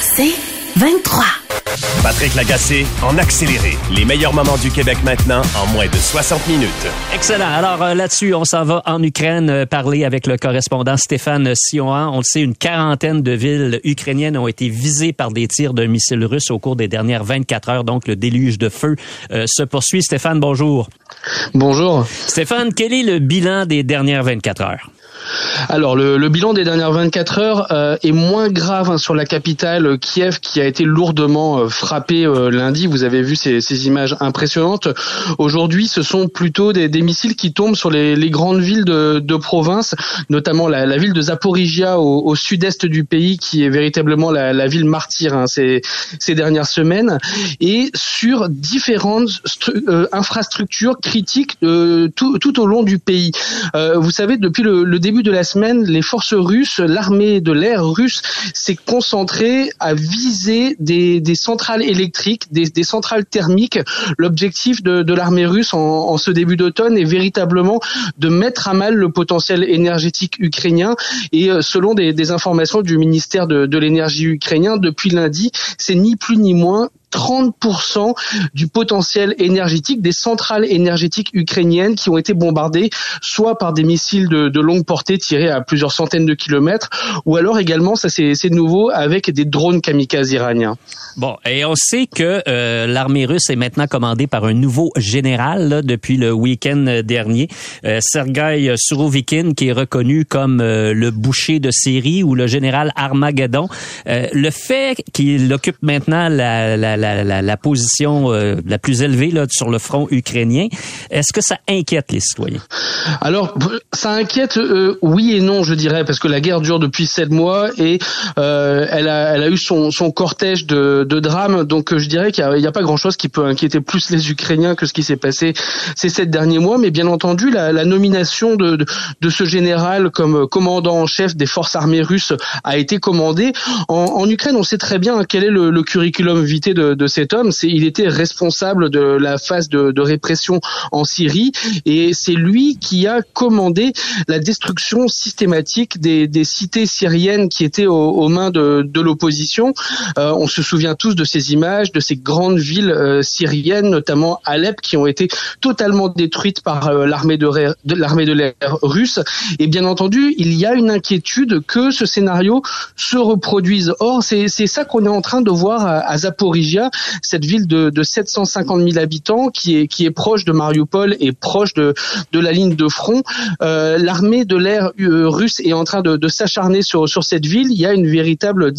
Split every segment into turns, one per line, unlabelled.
C'est 23.
Patrick Lagacé en accéléré. Les meilleurs moments du Québec maintenant en moins de 60 minutes.
Excellent. Alors euh, là-dessus, on s'en va en Ukraine euh, parler avec le correspondant Stéphane Siohan. On le sait, une quarantaine de villes ukrainiennes ont été visées par des tirs de missiles russes au cours des dernières 24 heures. Donc le déluge de feu euh, se poursuit. Stéphane, bonjour.
Bonjour.
Stéphane, quel est le bilan des dernières 24 heures?
Alors le, le, bilan des dernières 24 heures euh, est moins grave hein, sur la capitale euh, Kiev qui a été lourdement euh, frappée euh, lundi. Vous avez vu ces, ces images impressionnantes. Aujourd'hui, ce sont plutôt des, des, missiles qui tombent sur les, les grandes villes de, de province, notamment la, la, ville de Zaporizhia au, au sud-est du pays, qui est véritablement la, la ville martyre hein, ces, ces, dernières semaines, et sur différentes infrastructures critiques tout, tout, au long du pays. vous savez, depuis le, le début de la semaine, les forces russes, l'armée de l'air russe s'est concentrée à viser des, centrales électriques, des, centrales thermiques. L'objectif de, l'armée russe en, ce début d'automne est véritablement de mettre à mal le potentiel énergétique ukrainien. Et euh, selon des, informations du ministère de l'énergie ukrainien, depuis lundi, c'est ni plus ni moins 30% du potentiel énergétique des centrales énergétiques ukrainiennes qui ont été bombardées soit par des missiles de, longue portée tirés à plusieurs centaines de kilomètres, ou alors également, ça c'est nouveau, avec des drones kamikazes iraniens.
Bon, et on sait que euh, l'armée russe est maintenant commandée par un nouveau général là, depuis le week-end dernier, euh, Sergei Surovikin, qui est reconnu comme euh, le boucher de Syrie ou le général Armageddon. Euh, le fait qu'il occupe maintenant la, la, la, la, position euh, la plus élevée là, sur le front ukrainien, est-ce que ça inquiète les citoyens?
Alors, ça inquiète, euh, oui et non, je dirais, parce que la guerre dure depuis sept mois et euh, elle, a, elle a eu son, son cortège de, de drames. Donc, je dirais qu'il n'y a, pas grand-chose qui peut inquiéter plus les Ukrainiens que ce qui s'est passé ces sept derniers mois. Mais bien entendu, la, nomination de, de, ce général comme commandant en chef des forces armées russes a été commandée. En, en Ukraine, on sait très bien quel est le, le curriculum vitae de, de cet homme. Il était responsable de la phase de, répression en Syrie et c'est lui qui a commandé la destruction systématique des, des cités syriennes qui étaient aux, mains de, l'opposition. Euh, on se souvient tous de ces images, de ces grandes villes euh, syriennes, notamment Alep, qui ont été totalement détruites par euh, l'armée de, l'armée de l'air russe. Et bien entendu, il y a une inquiétude que ce scénario se reproduise. Or, c'est ça qu'on est en train de voir à, à cette ville de, de 750 000 habitants qui est qui est proche de Mariupol et proche de de la ligne de front. Euh, L'armée de l'air euh, russe est en train de, de s'acharner sur sur cette ville. Il y a une véritable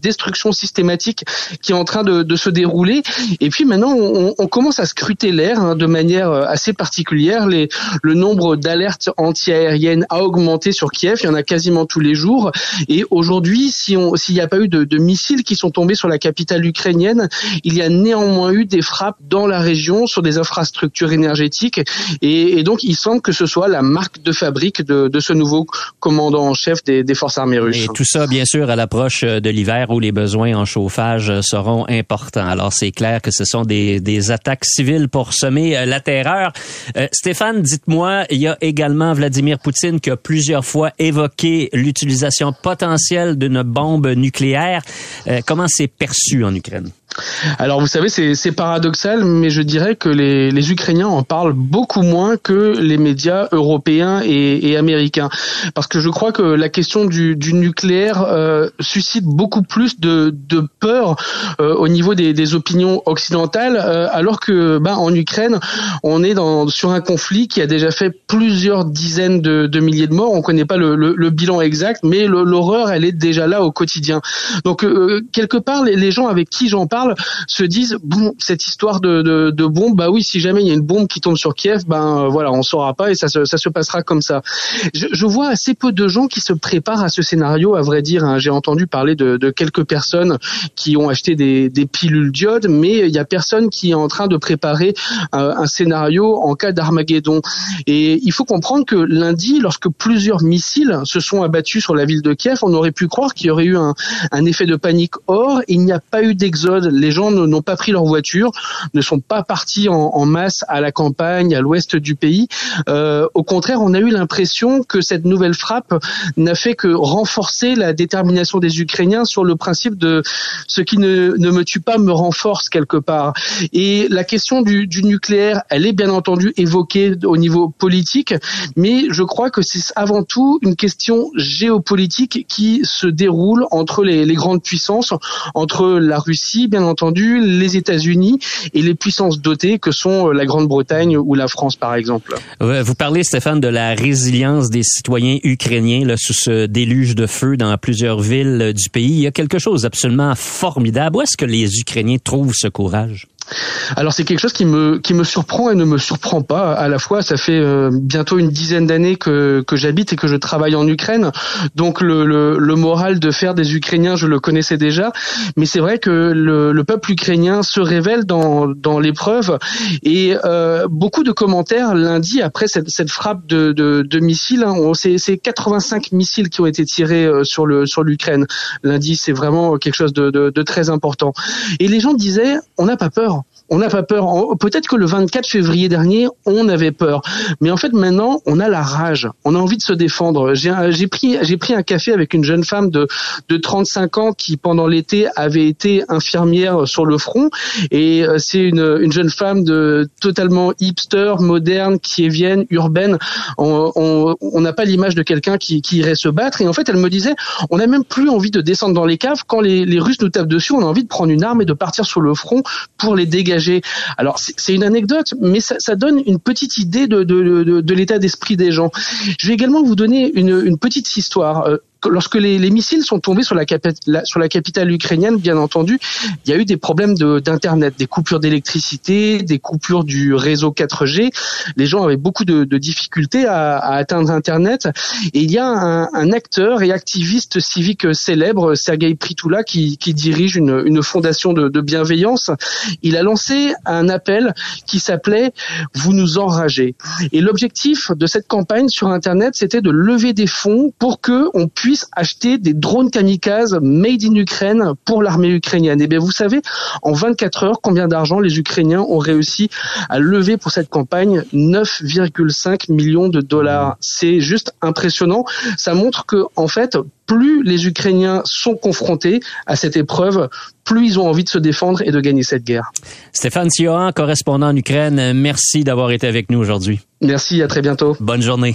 destruction systématique qui est en train de, de se dérouler. Et puis maintenant, on, on commence à scruter l'air hein, de manière euh, assez particulière. Les, le nombre d'alertes anti-aériennes a augmenté sur Kiev. Il y en a quasiment tous les jours. Et aujourd'hui, s'il n'y a pas eu de, de missiles qui sont tombés sur la capitale ukrainienne, il y a néanmoins eu des frappes dans la région sur des infrastructures énergétiques. Et, donc, il semble que ce soit la marque de fabrique de, ce nouveau commandant en chef des, forces armées russes.
Et tout ça, bien sûr, à l'approche de l'hiver où les besoins en chauffage seront importants. Alors, c'est clair que ce sont des, attaques civiles pour semer la terreur. Euh, Stéphane, dites-moi, il y a également Vladimir Poutine qui a plusieurs fois évoqué l'utilisation potentielle d'une bombe nucléaire. Euh, comment c'est perçu en Ukraine?
Alors vous savez, c'est paradoxal, mais je dirais que les, les, Ukrainiens en parlent beaucoup moins que les médias européens et, et américains, parce que je crois que la question du, du nucléaire euh, suscite beaucoup plus de, de peur euh, au niveau des, des opinions occidentales, euh, alors que ben, en Ukraine, on est dans, sur un conflit qui a déjà fait plusieurs dizaines de, de milliers de morts. On connaît pas le, le, le bilan exact, mais l'horreur, elle est déjà là au quotidien. Donc euh, quelque part, les gens avec qui j'en parle se disent bon cette histoire de, bombe bah oui si jamais il y a une bombe qui tombe sur Kiev ben voilà on saura pas et ça se, ça se passera comme ça. Je, je, vois assez peu de gens qui se préparent à ce scénario à vrai dire. Hein. J'ai entendu parler de, de, quelques personnes qui ont acheté des, des pilules d'iode mais il y a personne qui est en train de préparer euh, un scénario en cas d'Armageddon. Et il faut comprendre que lundi lorsque plusieurs missiles se sont abattus sur la ville de Kiev on aurait pu croire qu'il y aurait eu un, un effet de panique. Or, il n'y a pas eu d'exode. Les gens n'ont pas pris leur voiture, ne sont pas partis en, masse à la campagne, à l'ouest du pays. Euh, au contraire, on a eu l'impression que cette nouvelle frappe n'a fait que renforcer la détermination des Ukrainiens sur le principe de ce qui ne, me tue pas me renforce quelque part. Et la question du, nucléaire, elle est bien entendu évoquée au niveau politique, mais je crois que c'est avant tout une question géopolitique qui se déroule entre les, grandes puissances, entre la Russie, entendu, les États-Unis et les puissances dotées que sont euh, la Grande-Bretagne ou la France, par exemple.
Vous parlez, Stéphane, de la résilience des citoyens ukrainiens là, sous ce déluge de feu dans plusieurs villes du pays. Il y a quelque chose d'absolument formidable. Où est-ce que les Ukrainiens trouvent ce courage?
Alors c'est quelque chose qui me qui me surprend et ne me surprend pas à la fois. Ça fait euh, bientôt une dizaine d'années que que j'habite et que je travaille en Ukraine, donc le, le, le moral de faire des Ukrainiens je le connaissais déjà, mais c'est vrai que le, le, peuple ukrainien se révèle dans dans l'épreuve et euh, beaucoup de commentaires lundi après cette, cette frappe de, de, de missiles. Hein, c'est, c'est 85 missiles qui ont été tirés euh, sur le sur l'Ukraine lundi. C'est vraiment quelque chose de, de, de très important. Et les gens disaient on n'a pas peur on n'a pas peur. Peut-être que le 24 février dernier, on avait peur, mais en fait maintenant, on a la rage. On a envie de se défendre. J'ai pris pris un café avec une jeune femme de de 35 ans qui pendant l'été avait été infirmière sur le front et euh, c'est une une jeune femme de totalement hipster, moderne, qui est vienne, urbaine. On n'a pas l'image de quelqu'un qui, qui irait se battre et en fait elle me disait on n'a même plus envie de descendre dans les caves quand les, les Russes nous tapent dessus. On a envie de prendre une arme et de partir sur le front pour les dégager alors c'est une anecdote, mais ça, donne une petite idée de, l'état d'esprit des gens. Je vais également vous donner une, une petite histoire. Lorsque les, les, missiles sont tombés sur la, sur la capitale ukrainienne, bien entendu, il y a eu des problèmes d'internet, des coupures d'électricité, des coupures du réseau 4G. Les gens avaient beaucoup de, de difficultés à, à, atteindre internet. Et il y a un, un, acteur et activiste civique célèbre, Sergei Pritoula, qui, qui dirige une, une fondation de, de, bienveillance. Il a lancé un appel qui s'appelait "Vous nous enragez". Et l'objectif de cette campagne sur internet, c'était de lever des fonds pour que on puisse acheter des drones kamikazes made in Ukraine pour l'armée ukrainienne. Et bien vous savez, en 24 heures, combien d'argent les Ukrainiens ont réussi à lever pour cette campagne? 9,5 millions de dollars. C'est juste impressionnant. Ça montre que en fait, plus les Ukrainiens sont confrontés à cette épreuve, plus ils ont envie de se défendre et de gagner cette guerre.
Stéphane Siohan, correspondant en Ukraine, merci d'avoir été avec nous aujourd'hui.
Merci, à très bientôt.
Bonne journée.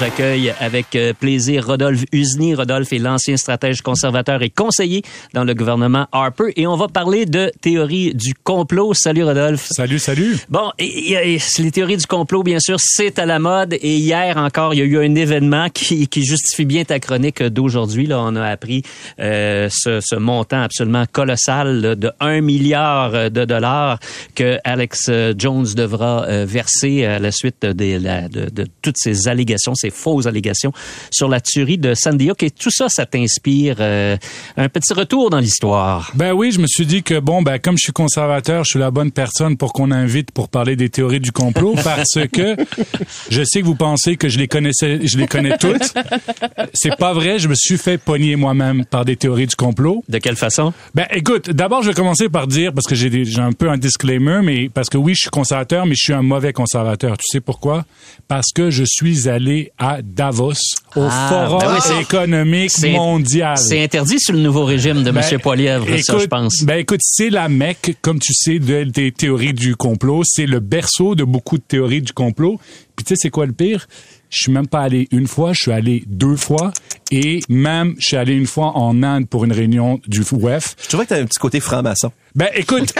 J'accueille avec euh, plaisir Rodolphe Usny. Rodolphe est l'ancien stratège conservateur et conseiller dans le gouvernement Harper. Et on va parler de théorie du complot. Salut Rodolphe.
Salut, salut.
Bon, et, les théories du complot, bien sûr, c'est à la mode. Et hier encore, il y a eu un événement qui, qui justifie bien ta chronique d'aujourd'hui. Là, on a appris euh, ce, ce, montant absolument colossal de 1 milliard de dollars que Alex Jones devra euh, verser à la suite de, de, de, de toutes ces allégations, ces ces fausses allégations sur la tuerie de Sandy Hook. Et tout ça, ça t'inspire euh, un petit retour dans l'histoire.
Ben oui, je me suis dit que bon, ben comme je suis conservateur, je suis la bonne personne pour qu'on invite pour parler des théories du complot parce que je sais que vous pensez que je les connaissais, je les connais toutes. C'est pas vrai, je me suis fait pogner moi-même par des théories du complot.
De quelle façon?
Ben écoute, d'abord je vais commencer par dire, parce que j'ai un peu un disclaimer, mais parce que oui, je suis conservateur, mais je suis un mauvais conservateur. Tu sais pourquoi? Parce que je suis allé à Davos, au
Ah,
Forum
ben oui,
économique mondial.
C'est interdit sur le nouveau régime de
Ben,
M. Poilievre, ça, je pense.
Ben écoute, c'est la Mecque, comme tu sais, de- des théories du complot. C'est le berceau de beaucoup de théories du complot. Puis tu sais, c'est quoi le pire? Je suis même pas allé une fois, je suis allé deux fois. Et même, je suis allé une fois en Inde pour une réunion du WEF.
Je trouvais que t'as un petit côté franc-maçon.
Ben écoute,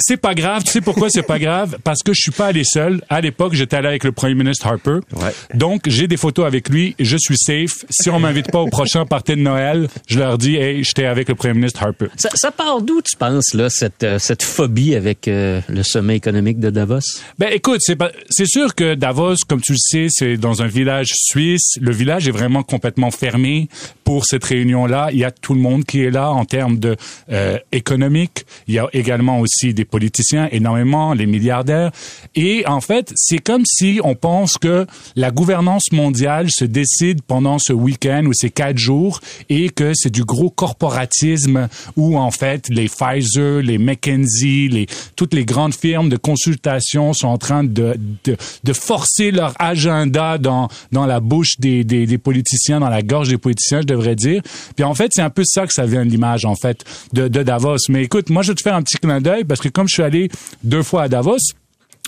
c'est pas grave. Tu sais pourquoi c'est pas grave? Parce que je suis pas allé seul. À l'époque, j'étais allé avec le premier ministre Harper.
Ouais.
Donc, j'ai des photos avec lui. Je suis safe. Si on m'invite pas au prochain party de Noël, je leur dis, hey, j'étais avec le premier ministre Harper.
Ça, ça part d'où, tu penses, là, cette, euh, cette phobie avec euh, le sommet économique de Davos?
Ben écoute, c'est pas c'est sûr que Davos, comme tu le sais, c'est dans un village suisse. Le village est vraiment complètement fermé pour cette réunion-là. Il y a tout le monde qui est là en termes de euh, économique. Il y a également aussi des politiciens, énormément, les milliardaires. Et en fait, c'est comme si on pense que la gouvernance mondiale se décide pendant ce week-end ou ces quatre jours et que c'est du gros corporatisme où en fait les Pfizer, les McKinsey, les toutes les grandes firmes de consultation sont en train de de, de forcer leur agenda dans dans la bouche des, des des politiciens, dans la gorge des politiciens, je devrais dire. Puis en fait, c'est un peu ça que ça vient de l'image en fait de de Davos. Mais écoute, moi je vais te faire un petit clin d'œil parce que comme je suis allé deux fois à Davos,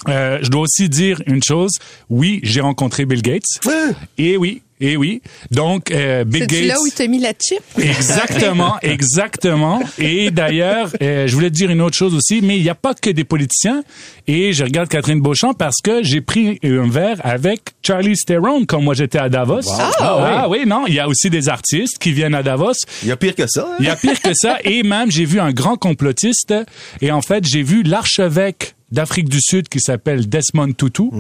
euh, je dois aussi dire une chose. Oui, j'ai rencontré Bill Gates. Et oui, et oui. Donc, euh, Bill Gates.
là où il t'a mis la chip?
Exactement, exactement. Et d'ailleurs, euh, je voulais te dire une autre chose aussi, mais il n'y a pas que des politiciens. Et je regarde Catherine Beauchamp parce que j'ai pris un verre avec Charlie Theron quand moi j'étais à Davos. Ah, oui. non, il y a aussi des artistes qui viennent à Davos.
Il y a pire que ça. hein?
Il y a pire que ça. Et même, j'ai vu un grand complotiste. Et en fait, j'ai vu l'archevêque d'Afrique du Sud qui s'appelle Desmond Tutu,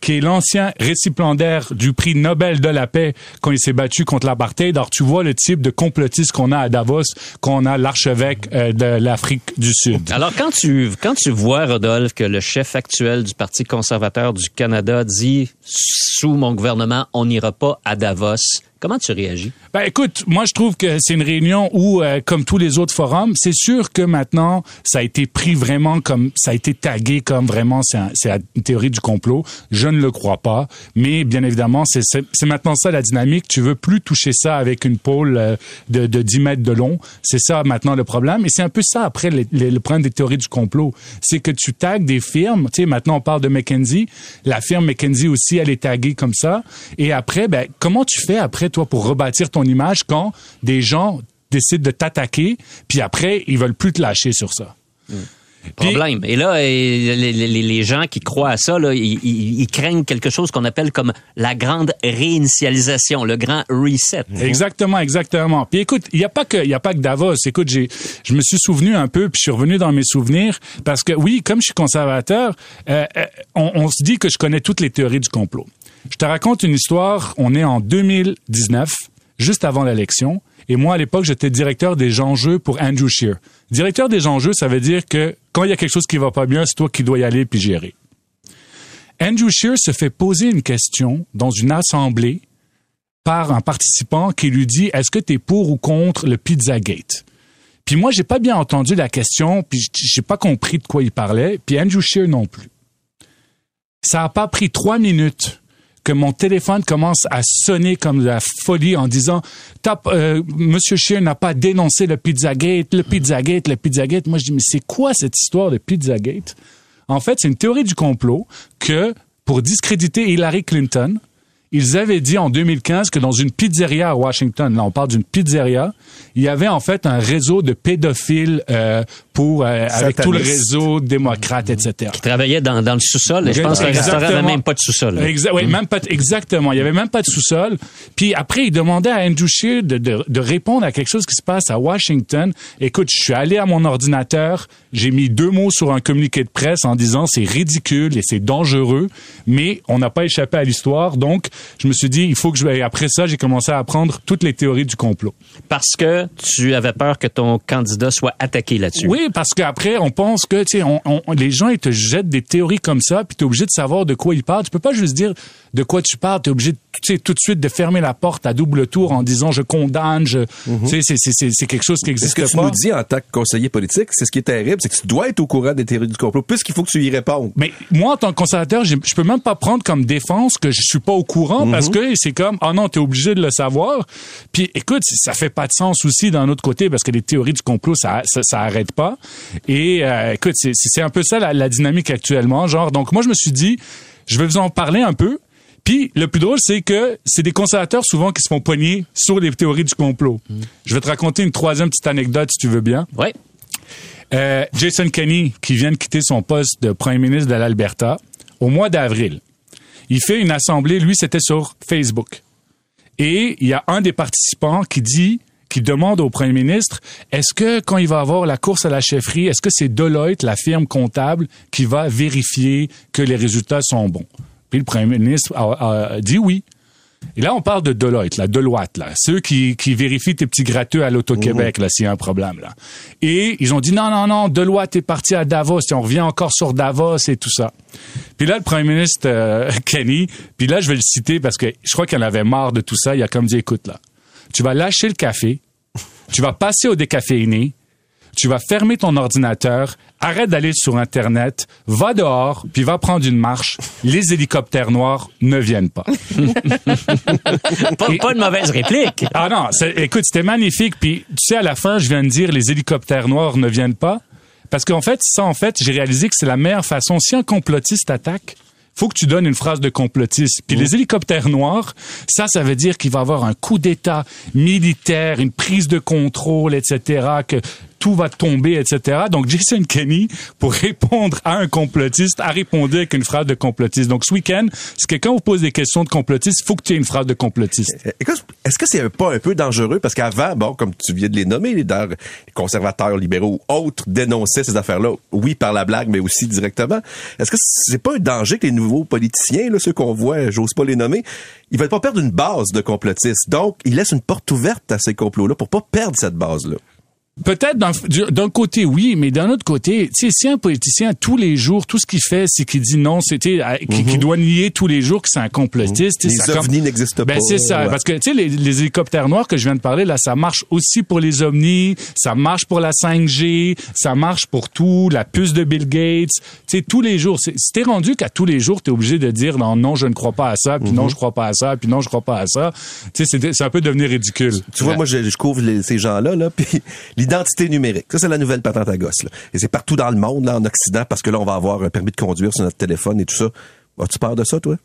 qui est l'ancien récipiendaire du prix Nobel de la paix quand il s'est battu contre l'apartheid. Alors, tu vois le type de complotiste qu'on a à Davos, qu'on a l'archevêque euh, de l'Afrique du Sud.
Alors, quand tu, quand tu vois, Rodolphe, que le chef actuel du Parti conservateur du Canada dit sous mon gouvernement, on n'ira pas à Davos, comment tu réagis?
Ben écoute, moi je trouve que c'est une réunion où, euh, comme tous les autres forums, c'est sûr que maintenant ça a été pris vraiment comme ça a été tagué comme vraiment c'est un- une théorie du complot. Je ne le crois pas, mais bien évidemment c'est maintenant ça la dynamique. Tu veux plus toucher ça avec une pôle euh, de, de 10 mètres de long. C'est ça maintenant le problème. Et c'est un peu ça après le problème des théories du complot, c'est que tu tagues des firmes. Tu sais maintenant on parle de McKinsey, la firme McKinsey aussi elle est taguée comme ça. Et après ben comment tu fais après toi pour rebâtir ton image quand des gens décident de t'attaquer, puis après, ils veulent plus te lâcher sur ça. Puis-
Problème. Et là, les, les- les gens qui croient à ça, là, ils, ils- ils craignent quelque chose qu'on appelle comme la grande réinitialisation, le grand reset.
Exactement, exactement. Puis écoute, il y a pas que il y a pas que Davos. Écoute, j'ai je me suis souvenu un peu puis je suis revenu dans mes souvenirs parce que oui, comme je suis conservateur, euh, euh, on, on se dit que je connais toutes les théories du complot. Je te raconte une histoire, on est en 2019, juste avant l'élection, et moi à l'époque, j'étais directeur des enjeux pour Andrew Scheer. Directeur des enjeux, ça veut dire que quand il y a quelque chose qui va pas bien, c'est toi qui dois y aller puis gérer. Andrew Scheer se fait poser une question dans une assemblée par un participant qui lui dit est-ce que tu es pour ou contre le Pizzagate? Puis moi j'ai pas bien entendu la question, puis j'ai pas compris de quoi il parlait, puis Andrew Scheer non plus. Ça a pas pris trois minutes que mon téléphone commence à sonner comme de la folie en disant Top, euh, Monsieur Scheer n'a pas dénoncé le Pizzagate, le Pizzagate, le Pizzagate. Moi je dis mais c'est quoi cette histoire de Pizzagate? En fait, c'est une théorie du complot que pour discréditer Hillary Clinton, ils avaient dit en 2015 que dans une pizzeria à Washington, là on parle d'une pizzeria, il y avait en fait un réseau de pédophiles euh, pour euh, avec tout le réseau démocrate, etc.
Ils travaillaient dans, dans le sous-sol. Et je pense que le restaurant n'avait même pas de sous-sol.
Exa- oui, même pas exactement. Il y avait même pas de sous-sol. Puis après, il demandait à Andrew Scheer de, de, de répondre à quelque chose qui se passe à Washington. Écoute, je suis allé à mon ordinateur, j'ai mis deux mots sur un communiqué de presse en disant c'est ridicule et c'est dangereux, mais on n'a pas échappé à l'histoire. Donc, je me suis dit, il faut que je... Et après ça, j'ai commencé à apprendre toutes les théories du complot.
Parce que tu avais peur que ton candidat soit attaqué là-dessus.
Oui, parce qu'après, on pense que, tu sais, on, on- les gens, ils te jettent des théories comme ça, puis t'es obligé de savoir de quoi ils parlent. Tu peux pas juste dire de quoi tu parles. T'es obligé, tu sais, tout de suite de fermer la porte à double tour en disant je condamne, je, tu sais, c'est- quelque chose qui existe
ce que tu
pas.
nous dis en tant que conseiller politique, c'est ce qui est terrible, c'est que tu dois être au courant des théories du complot, puisqu'il faut que tu y répondes.
Mais moi, en tant que conservateur, je peux même pas prendre comme défense que je suis pas au courant parce que c'est comme, ah non, t'es obligé de le savoir. Puis écoute, ça fait pas de sens aussi d'un autre côté parce que les théories du complot, ça, ça, ça arrête pas. Et euh, écoute, c'est- un peu ça la, la dynamique actuellement. Genre, donc moi, je me suis dit, je vais vous en parler un peu. Puis le plus drôle, c'est que c'est des conservateurs souvent qui se font pogner sur les théories du complot. Je vais te raconter une troisième petite anecdote si tu veux bien.
Oui.
Euh, Jason Kenney, qui vient de quitter son poste de premier ministre de l'Alberta, au mois d'avril, il fait une assemblée, lui, c'était sur Facebook. Et il y a un des participants qui dit, qui demande au premier ministre, est-ce que quand il va avoir la course à la chefferie, est-ce que c'est Deloitte, la firme comptable, qui va vérifier que les résultats sont bons? Puis le premier ministre a, a dit oui. Et là, on parle de Deloitte, là, Deloitte, là. Ceux qui, qui vérifient tes petits gratteux à l'Auto-Québec, là, s'il y a un problème, là. Et ils ont dit, non, non, non, Deloitte est parti à Davos, et on revient encore sur Davos et tout ça. Puis là, le premier ministre euh, Kenny, puis là, je vais le citer parce que je crois qu'il en avait marre de tout ça. Il a comme dit, écoute, là, tu vas lâcher le café, tu vas passer au décaféiné, tu vas fermer ton ordinateur, arrête d'aller sur Internet, va dehors, puis va prendre une marche. Les hélicoptères noirs ne viennent pas.
Pas, pas une mauvaise réplique.
Ah non, écoute, c'était magnifique. Puis tu sais, à la fin, je viens de dire les hélicoptères noirs ne viennent pas. Parce qu'en fait, ça, en fait, j'ai réalisé que c'est la meilleure façon. Si un complotiste attaque, faut que tu donnes une phrase de complotiste. Puis les hélicoptères noirs, ça, ça veut dire qu'il va y avoir un coup d'État militaire, une prise de contrôle, etc., que tout va tomber, etc. Donc, Jason Kenney, pour répondre à un complotiste, a répondu avec une phrase de complotiste. Donc, ce week-end, si quelqu'un vous pose des questions de complotiste, il faut que tu aies une phrase de complotiste.
Euh, Écoute, est-ce que c'est pas un peu dangereux? Parce qu'avant, bon, comme tu viens de les nommer, les conservateurs libéraux ou autres dénonçaient ces affaires-là, oui, par la blague, mais aussi directement. Est-ce que c'est pas un danger que les nouveaux politiciens, là, ceux qu'on voit, j'ose pas les nommer, ils veulent pas perdre une base de complotistes. Donc, ils laissent une porte ouverte à ces complots-là pour pas perdre cette base-là.
Peut-être d'un du- d'un côté oui, mais d'un autre côté, tu sais, si un politicien tous les jours, tout ce qu'il fait, c'est qu'il dit non, c'était qui, qui doit nier tous les jours que c'est un complotiste. sais,
Mhm. Les
ça
ovnis n'existent
ben,
pas.
c'est ça,
Ouais.
parce que tu sais les, les hélicoptères noirs que je viens de parler là, ça marche aussi pour les ovnis, ça marche pour la 5G, ça marche pour tout, la puce de Bill Gates, tu sais tous les jours. Si t'es rendu qu'à tous les jours t'es obligé de dire non non je ne crois pas à ça, puis
Mhm.
non je crois pas à ça, puis non je crois pas à ça. Tu sais c'est un peu devenu ridicule.
Tu vois, moi, je, je couvre les- ces gens-là, là, puis l'identité numérique. Ça, c'est la nouvelle patente à gosse. Et c'est partout dans le monde, là, en Occident, parce que là, on va avoir un permis de conduire sur notre téléphone et tout ça. As-tu peur de ça, toi?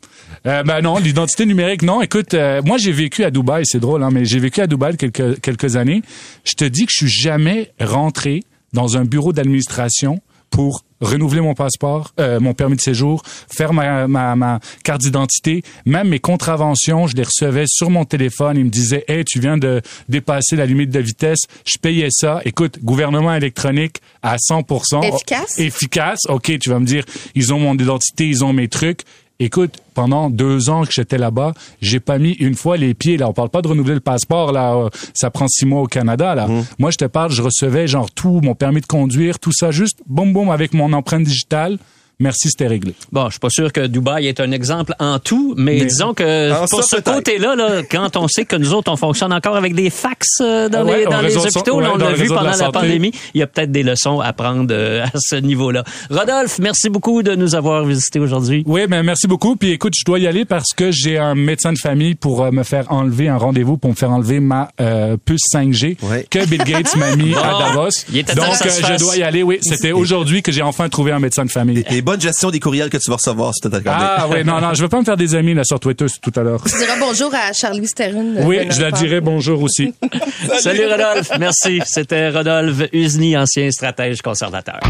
Euh, ben non, l'identité numérique, non. Écoute, euh, moi j'ai vécu à Dubaï, c'est drôle, hein, mais j'ai vécu à Dubaï quelques quelques années. Je te dis que je suis jamais rentré dans un bureau d'administration pour renouveler mon passeport, euh, mon permis de séjour, faire ma, ma, ma carte d'identité, même mes contraventions, je les recevais sur mon téléphone. Ils me disaient, hey, tu viens de dépasser la limite de vitesse. Je payais ça. Écoute, gouvernement électronique à 100%.
Efficace?
Efficace. OK, tu vas me dire, ils ont mon identité, ils ont mes trucs. Écoute, pendant deux ans que j'étais là-bas, j'ai pas mis une fois les pieds. Là, on parle pas de renouveler le passeport. Là, euh, ça prend six mois au Canada. Là, moi, je te parle, je recevais genre tout, mon permis de conduire, tout ça, juste boum boum avec mon empreinte digitale. Merci, c'était réglé.
Bon, je suis pas sûr que Dubaï est un exemple en tout, mais,
Mais-
disons que pour
ça,
ce côté-là, là, quand on sait que nous autres, on fonctionne encore avec des fax euh, dans
Ah ouais,
les, dans les hôpitaux, là, on
dans
l'a vu pendant
la
pandémie, il y a peut-être des leçons à prendre euh, à ce niveau-là. Rodolphe, merci beaucoup de nous avoir visités aujourd'hui.
Oui, ben merci beaucoup. Puis écoute, je dois y aller parce que j'ai un médecin de famille pour euh, me faire enlever un rendez-vous pour me faire enlever ma euh, puce 5G
Ouais.
que Bill Gates m'a mis à Davos.
il était temps
Donc euh, je dois y aller. Oui, c'était aujourd'hui que j'ai enfin trouvé un médecin de famille.
Et bonne gestion des courriels que tu vas recevoir, si accordé.
Ah oui, non, non, je veux pas me faire des amis là sur Twitter tout à l'heure.
Tu diras bonjour à Charlie Sterren. euh,
Oui, je la dirai bonjour aussi.
Salut Rodolphe, merci. C'était Rodolphe Usni, ancien stratège conservateur.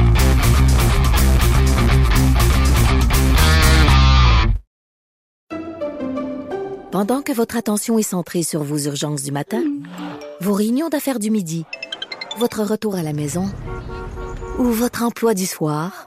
Pendant que votre attention est centrée sur vos urgences du matin, vos réunions d'affaires du midi, votre retour à la maison ou votre emploi du soir,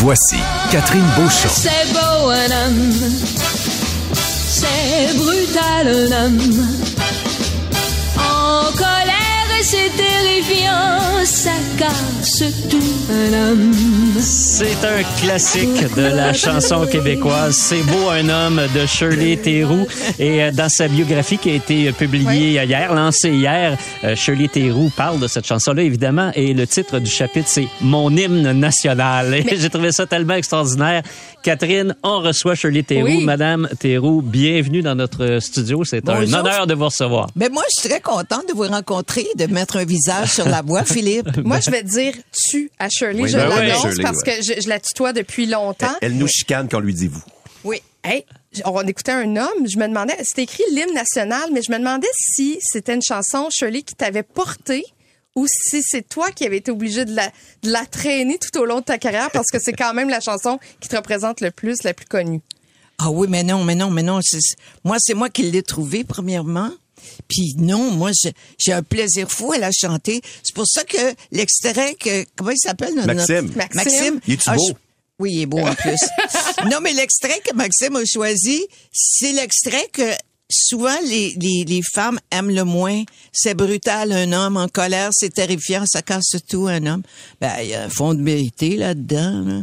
Voici Catherine Beauchamp.
C'est beau un homme, c'est brutal un homme. En colère, c'est terrifiant, ça casse tout un homme.
C'est un classique de la chanson québécoise. C'est beau un homme de Shirley Theroux. Et euh, dans sa biographie qui a été publiée hier, lancée hier, euh, Shirley Theroux parle de cette chanson-là, évidemment. Et le titre du chapitre, c'est Mon hymne national. Et j'ai trouvé ça tellement extraordinaire. Catherine, on reçoit Shirley Theroux.
Oui.
Madame Theroux, bienvenue dans notre studio. C'est un honneur de vous recevoir.
Mais moi, je suis très contente de vous rencontrer, de mettre un visage sur la voix, Philippe.
Moi, je vais dire tu à Shirley.
Oui,
je
ben
l'annonce
Shirley,
parce
ouais.
que je, je la tutoie depuis longtemps.
Elle nous chicane quand on lui dit vous.
Oui.
Hey, on écoutait un homme, je me demandais, c'était écrit l'hymne national, mais je me demandais si c'était une chanson, Shirley, qui t'avait porté ou si c'est toi qui avais été obligé de la, de la traîner tout au long de ta carrière parce que c'est quand même la chanson qui te représente le plus, la plus connue.
Ah oui, mais non, mais non, mais non. c'est- Moi, c'est moi qui l'ai trouvée, premièrement. Puis non, moi, j'ai- j'ai un plaisir fou à la chanter. C'est pour ça que l'extrait que... Comment il s'appelle? notre-
Maxime.
notre-
Maxime.
Il est-tu
Ah,
beau?
Oui, il est beau en plus. non, mais l'extrait que Maxime a choisi, c'est l'extrait que souvent les, les, les femmes aiment le moins. C'est brutal, un homme en colère, c'est terrifiant, ça casse tout, un homme. Ben, il y a un fond de vérité là-dedans. là.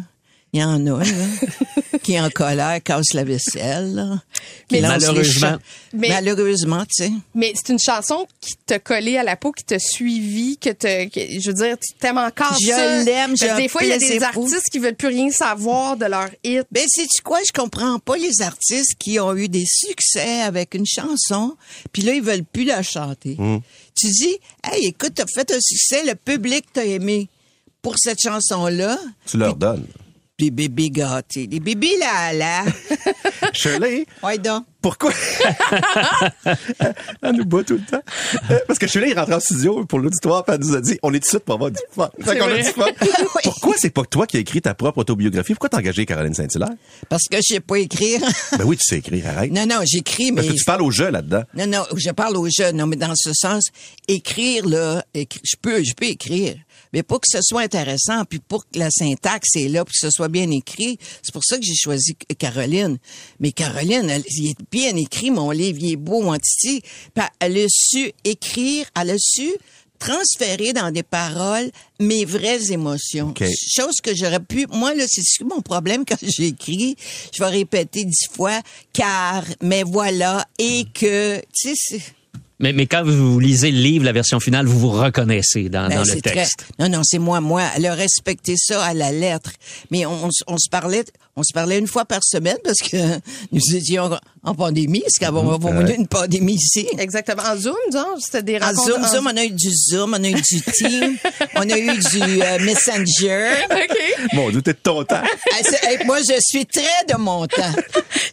Il y en a, là, qui est en colère, casse la vaisselle, là, qui
Mais
lance les
malheureusement.
Mais-
Malheureusement, tu sais.
Mais c'est une chanson qui t'a collé à la peau, qui t'a suivi, que te, que- je veux dire, tu t'aimes encore
Je
ça.
l'aime, un
Des fois, il y a des artistes qui veulent plus rien savoir de leur hit.
Ben, sais-tu quoi? Je comprends pas les artistes qui ont eu des succès avec une chanson, puis là, ils veulent plus la chanter. Tu dis, hey, écoute, t'as fait un succès, le public t'a aimé pour cette chanson-là.
Tu leur donnes.
Puis bébé gâté. Les bébés là, là.
Shirley,
Ouais, donc.
Pourquoi? elle nous bat tout le temps. Euh, Parce que Shirley est rentrée en studio pour l'auditoire, puis elle nous a dit, on est ici pour avoir du fun. Fait qu'on a
vrai.
du fun. Pourquoi c'est pas toi qui as écrit ta propre autobiographie? Pourquoi t'as engagé Caroline Saint-Hilaire?
Parce que je sais pas écrire.
Ben oui, tu sais écrire, arrête.
non, non, j'écris, mais.
Parce que tu parles aux jeux là-dedans.
Non, non, je parle aux jeunes. Non, mais dans ce sens, écrire, là, écri- je peux, je peux écrire. Mais pour que ce soit intéressant, puis pour que la syntaxe est là, pour que ce soit bien écrit, c'est pour ça que j'ai choisi Caroline. Mais Caroline, elle, il écrit, mon livre, il est beau, mon titi. Puis elle a su écrire, elle a su transférer dans des paroles mes vraies émotions.
OK.
Chose que j'aurais pu... Moi, là, c'est ce que mon problème quand j'écris. Je vais répéter dix fois, car, mais voilà, et que... Tu sais, c'est...
Mais, mais quand vous lisez le livre, la version finale, vous vous reconnaissez dans,
Ben,
dans le texte.
très- Non, non, c'est moi, moi. Elle a respecté ça à la lettre. Mais on, on s- on se parlait, on se parlait une fois par semaine parce que nous étions en pandémie. Est-ce qu'avant
Mhm,
on a eu une pandémie ici?
Exactement. En Zoom, genre, c'était des
En
rencontres.
Zoom,
en-
Zoom, on a eu du Zoom, on a eu du Team, on a eu du euh, Messenger.
OK.
Mon Dieu, t'es de ton temps.
Ah, moi, je suis très de mon temps.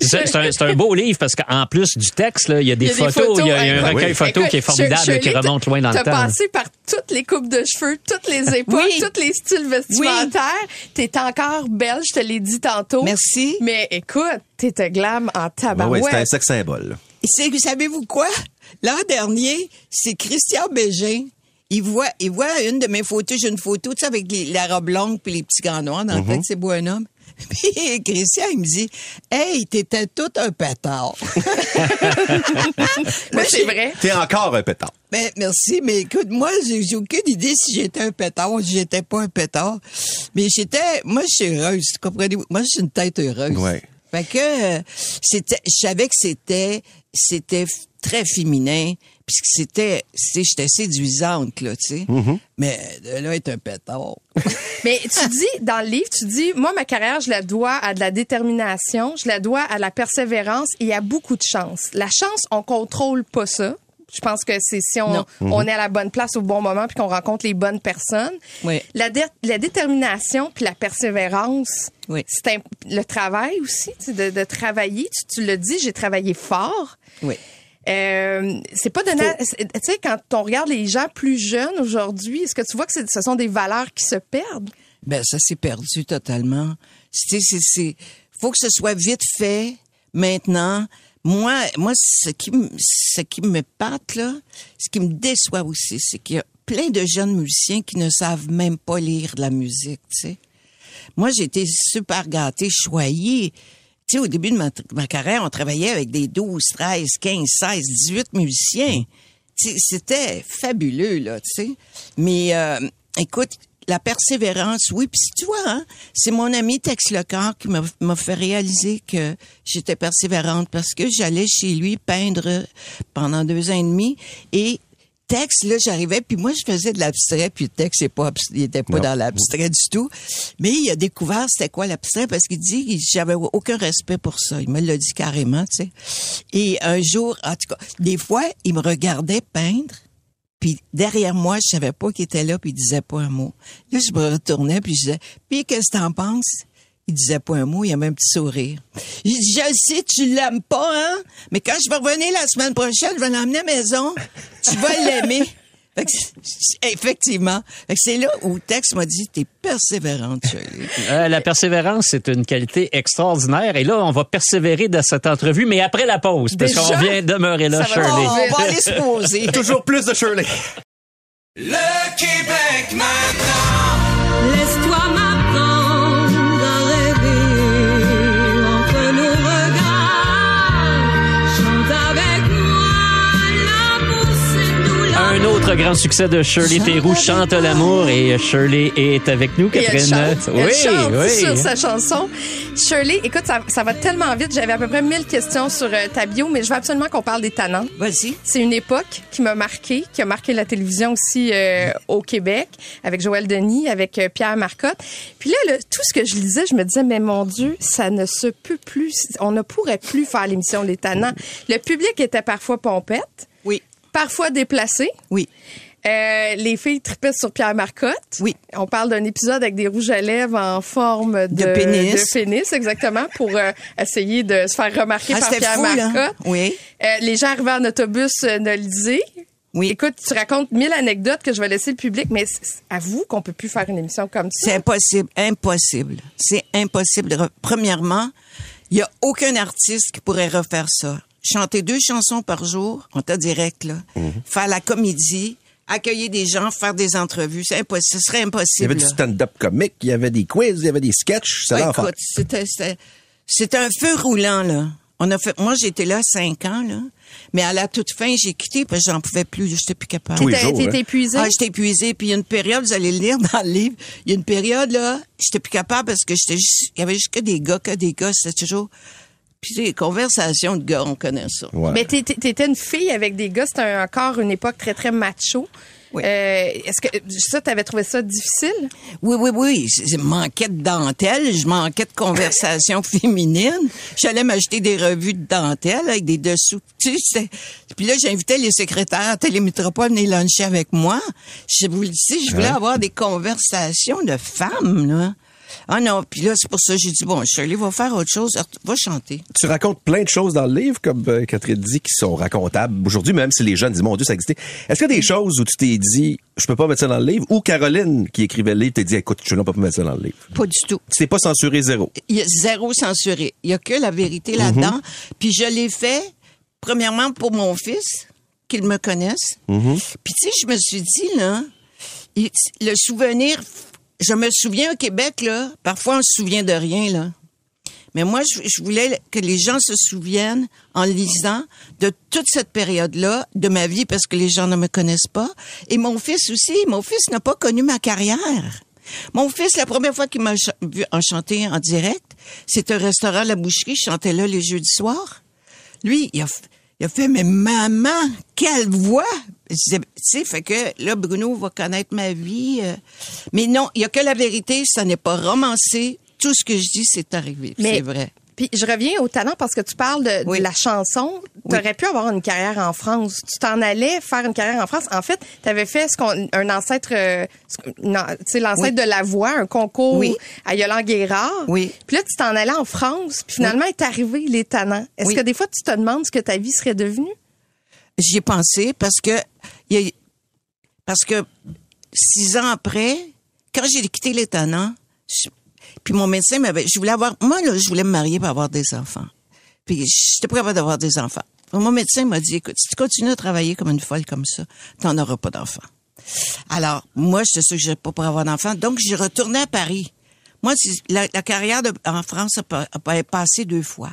C'est un, beau livre parce qu'en plus du texte, là, il y a des
Il y a des
photos, il y a, il y a un recueil
Oui.
photo qui est formidable,
Shirley,
qui remonte loin dans le
T'as
temps.
passé par toutes les coupes de cheveux, toutes les époques,
Oui.
tous les styles vestimentaires. T'es encore belle, je te l'ai dit tantôt.
Merci.
Mais écoute, t'étais glam en
Ben
tabarouette.
ouais, c'est un sexe symbole.
Et c'est- savez-vous quoi? L'an dernier, c'est Christian Bégin. Il voit, il voit une de mes photos, j'ai une photo, tu sais, avec les- la robe longue puis les petits gants noirs dans le fait que c'est beau un homme. Puis Christian, il me dit, hey, t'étais tout un pétard.
Mais c'est vrai.
T'es encore un pétard.
Ben, merci, mais écoute, moi, j'ai aucune idée si j'étais un pétard ou si j'étais pas un pétard. Mais j'étais, moi, je suis heureuse, comprenez-vous? Moi, je suis une tête heureuse.
Ouais.
Fait que, euh, c'était, je savais que c'était, c'était très féminin, puisque c'était, c'était, j'étais séduisante, là, tu sais. Mais de là, être un pétard.
Mais tu dis, dans le livre, tu dis, moi, ma carrière, je la dois à de la détermination, je la dois à la persévérance et à beaucoup de chance. La chance, on contrôle pas ça. Je pense que c'est si on, on est à la bonne place au bon moment puis qu'on rencontre les bonnes personnes.
Oui.
La, dé- la détermination puis la persévérance,
Oui.
c'est le travail aussi, tu sais, de, de travailler. Tu, tu le dis, j'ai travaillé fort.
Oui.
Euh, c'est pas donné. Tu sais, quand on regarde les gens plus jeunes aujourd'hui, est-ce que tu vois que ce sont des valeurs qui se perdent?
Ben, ça s'est perdu totalement. C'est, faut que ce soit vite fait, maintenant. Moi, moi, ce qui, me- ce qui me pâte, là, ce qui me déçoit aussi, c'est qu'il y a plein de jeunes musiciens qui ne savent même pas lire de la musique, tu sais. Moi, j'ai été super gâtée, choyée. Au début de ma, carrière, on travaillait avec des 12, 13, 15, 16, 18 musiciens. C'était fabuleux, là, tu sais. Mais, euh, écoute, la persévérance, oui. Puis tu vois, hein, c'est mon ami Tex Lecor qui m'a fait réaliser que j'étais persévérante parce que j'allais chez lui peindre pendant deux ans et demi et Tex, là, j'arrivais, puis moi, je faisais de l'abstrait, puis Tex, c'est pas, il était pas
Non.
dans l'abstrait du tout. Mais il a découvert c'était quoi l'abstrait parce qu'il dit j'avais aucun respect pour ça. Il me l'a dit carrément, tu sais. Et un jour, en tout cas, des fois, il me regardait peindre, puis derrière moi, je savais pas qu'il était là, puis il disait pas un mot. Là, je me retournais, puis je disais, puis qu'est-ce que t'en penses? Il disait pas un mot, il avait un petit sourire. J'ai dit, je le sais, tu l'aimes pas, hein? Mais quand je vais revenir la semaine prochaine, je vais l'emmener à la maison. Tu vas l'aimer. Effectivement. C'est là où Tex m'a dit, t'es persévérante, Shirley.
Euh, la persévérance, c'est une qualité extraordinaire. Et là, on va persévérer dans cette entrevue, mais après la pause, parce qu'on vient demeurer là,
va
Shirley.
On va aller se poser.
Toujours plus de Shirley.
Le Québec maintenant.
Autre grand succès de Shirley Theroux, Chante l'amour, et Shirley est avec nous,
Et elle
Catherine.
chante, elle
oui,
chante
oui.
sur sa chanson. Shirley, écoute, ça, ça va tellement vite. J'avais à peu près 1000 questions sur euh, ta bio, mais je veux absolument qu'on parle des tannants.
Vas-y.
C'est une époque qui m'a marqué, qui a marqué la télévision aussi euh, au Québec, avec Joël Denis, avec euh, Pierre Marcotte. Puis là, là, tout ce que je lisais, je me disais, mais mon Dieu, ça ne se peut plus. On ne pourrait plus faire l'émission Les Tannants. Le public était parfois pompette,
Oui.
Parfois déplacé.
Oui.
Euh, les filles tripaient sur Pierre Marcotte.
Oui.
On parle d'un épisode avec des rouges à lèvres en forme de,
De pénis.
de pénis, exactement, pour euh, essayer de se faire remarquer
Ah,
par Pierre
fou, là.
Marcotte.
Oui.
Euh, les gens arrivaient en autobus ne le disaient.
Oui.
Écoute, tu racontes mille anecdotes que je vais laisser le public, mais avoue qu'on peut plus faire une émission comme ça.
C'est impossible, impossible. C'est impossible. Premièrement, il y a aucun artiste qui pourrait refaire ça. Chanter deux chansons par jour, en temps direct, là. Faire la comédie, accueillir des gens, faire des entrevues, c'est impossible. Ce serait
Il y
impossible.
avait du stand-up comique, il y avait des quiz, il y avait des sketchs, c'est
Ouais, écoute, c'était, c'était, c'était un feu roulant, là. On a fait, moi, j'étais là cinq ans, là. Mais à la toute fin, j'ai quitté parce que j'en pouvais plus, j'étais plus capable.
T'étais
jours,
t'étais
hein.
épuisé?
Ah, j'étais épuisée. Puis il y a une période, vous allez le lire dans le livre, il y a une période, là, j'étais plus capable parce que j'étais juste, il y avait juste que des gars, que des gars, c'était toujours... Puis les conversations de gars, on connaît ça.
Ouais.
Mais t'étais t'étais une fille avec des gars, c'était encore une époque très, très macho.
Oui.
Euh, Est-ce que ça, t'avais trouvé ça difficile?
Oui, oui, oui. Je manquais de dentelle, je manquais de conversation féminine. J'allais m'acheter des revues de dentelle avec des dessous. Tu sais, puis là, j'invitais les secrétaires à Télémétropole à venir luncher avec moi. Je vous le dis, je voulais avoir des conversations de femmes, là. Ah non, puis là, c'est pour ça que j'ai dit, bon, Shirley va faire autre chose, va chanter.
Tu racontes plein de choses dans le livre, comme euh, Catherine dit, qui sont racontables. Aujourd'hui, même si les jeunes disent, mon Dieu, ça existait. Est-ce qu'il y a des choses où tu t'es dit, je peux pas mettre ça dans le livre, ou Caroline, qui écrivait le livre, t'a dit, écoute, je ne peux pas mettre ça dans le livre?
Pas du tout.
Tu t'es pas censuré zéro?
il y a zéro censuré. Il y a que la vérité là-dedans. Puis je l'ai fait, premièrement, pour mon fils, qu'il me connaisse. Puis tu sais, je me suis dit, là, il- le souvenir, je me souviens au Québec, là, parfois on se souvient de rien, là. Mais moi, je, voulais que les gens se souviennent, en lisant, de toute cette période-là de ma vie, parce que les gens ne me connaissent pas. Et mon fils aussi. Mon fils n'a pas connu ma carrière. Mon fils, la première fois qu'il m'a vu en chanter en direct, c'était un restaurant La Boucherie. Je chantais là les jeudis soirs. Lui, il a fait, mais maman, quelle voix! Je disais, Tu sais, fait que là, Bruno va connaître ma vie. euh. Mais non, il y a que la vérité, ça n'est pas romancé. Tout ce que je dis, c'est arrivé.
Mais-
C'est vrai.
Puis je reviens au talent parce que tu parles de, la chanson. Tu aurais pu avoir une carrière en France. Tu t'en allais faire une carrière en France. En fait, tu avais fait ce qu'on, un ancêtre, euh, tu sais, l'ancêtre
Oui.
de la voix, un concours à Yolande Guérard.
Oui.
Puis là, tu t'en allais en France. Puis finalement, est arrivé les talents. Est-ce que des fois, tu te demandes ce que ta vie serait devenue?
J'y ai pensé parce que parce que six ans après, quand j'ai quitté l'étonnant, je- puis mon médecin m'avait, je voulais avoir, moi là, je voulais me marier pour avoir des enfants. Puis j'étais pas d'avoir des enfants. Mon médecin m'a dit, écoute, si tu continues à travailler comme une folle comme ça, t'en auras pas d'enfants. Alors, moi, sûr que j'étais pas pour avoir d'enfants. Donc, j'ai retourné à Paris. Moi, la, carrière en France a, pas- a pas- passé deux fois.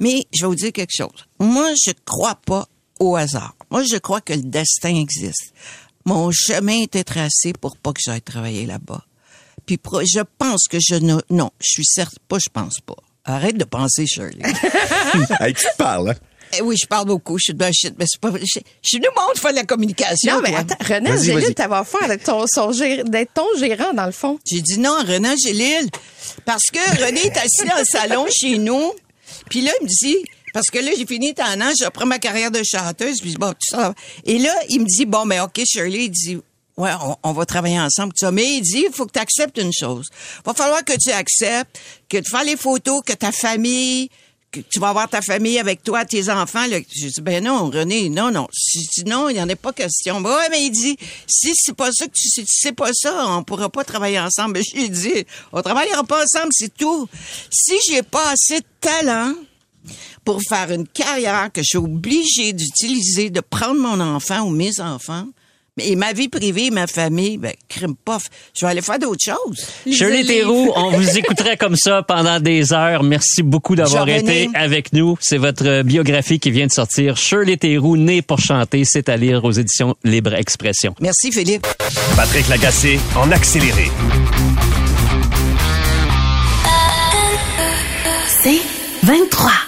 Mais je vais vous dire quelque chose. Moi, je crois pas au hasard. Moi, je crois que le destin existe. Mon chemin était tracé pour pas que j'aille travailler là-bas. Puis je pense que je ne... Non, je suis certes pas, je pense pas. Arrête de penser, Shirley.
Hey, tu parles, hein?
Eh oui, je parle beaucoup. Je suis de shit, mais c'est pas. Je, je suis venu au monde faire de la communication.
Non, mais
toi.
attends, René Angélil t'avais offert d'être ton, son d'être ton gérant, dans le fond.
J'ai dit non, René Gélil. Parce que René est assis dans le salon chez nous. Puis là, il me dit, parce que là, j'ai fini en an, je reprends ma carrière de chanteuse. Puis bon, tout ça. Et là, il me dit, bon, mais OK, Shirley, il dit, ouais, on, on va travailler ensemble. tout ça. Mais il dit, il faut que tu acceptes une chose. Va falloir que tu acceptes que tu fasses les photos, que ta famille, que tu vas avoir ta famille avec toi, tes enfants. Là. J'ai dit, ben non, René, non, non. Non, il n'y en a pas question. Ben ouais, mais il dit, si c'est pas ça que tu sais, pas ça, on pourra pas travailler ensemble. Ben, j'ai dit, on travaillera pas ensemble, c'est tout. Si j'ai pas assez de talent pour faire une carrière que je suis obligée d'utiliser, de prendre mon enfant ou mes enfants, et ma vie privée, ma famille, ben, crime pof, je vais aller faire d'autres choses.
Shirley Théroux, on vous écouterait comme ça pendant des heures. Merci beaucoup d'avoir été avec nous. C'est votre biographie qui vient de sortir. Shirley Théroux, née pour chanter, c'est à lire aux éditions Libre Expression.
Merci, Philippe.
Patrick Lagacé en accéléré.
C'est 23.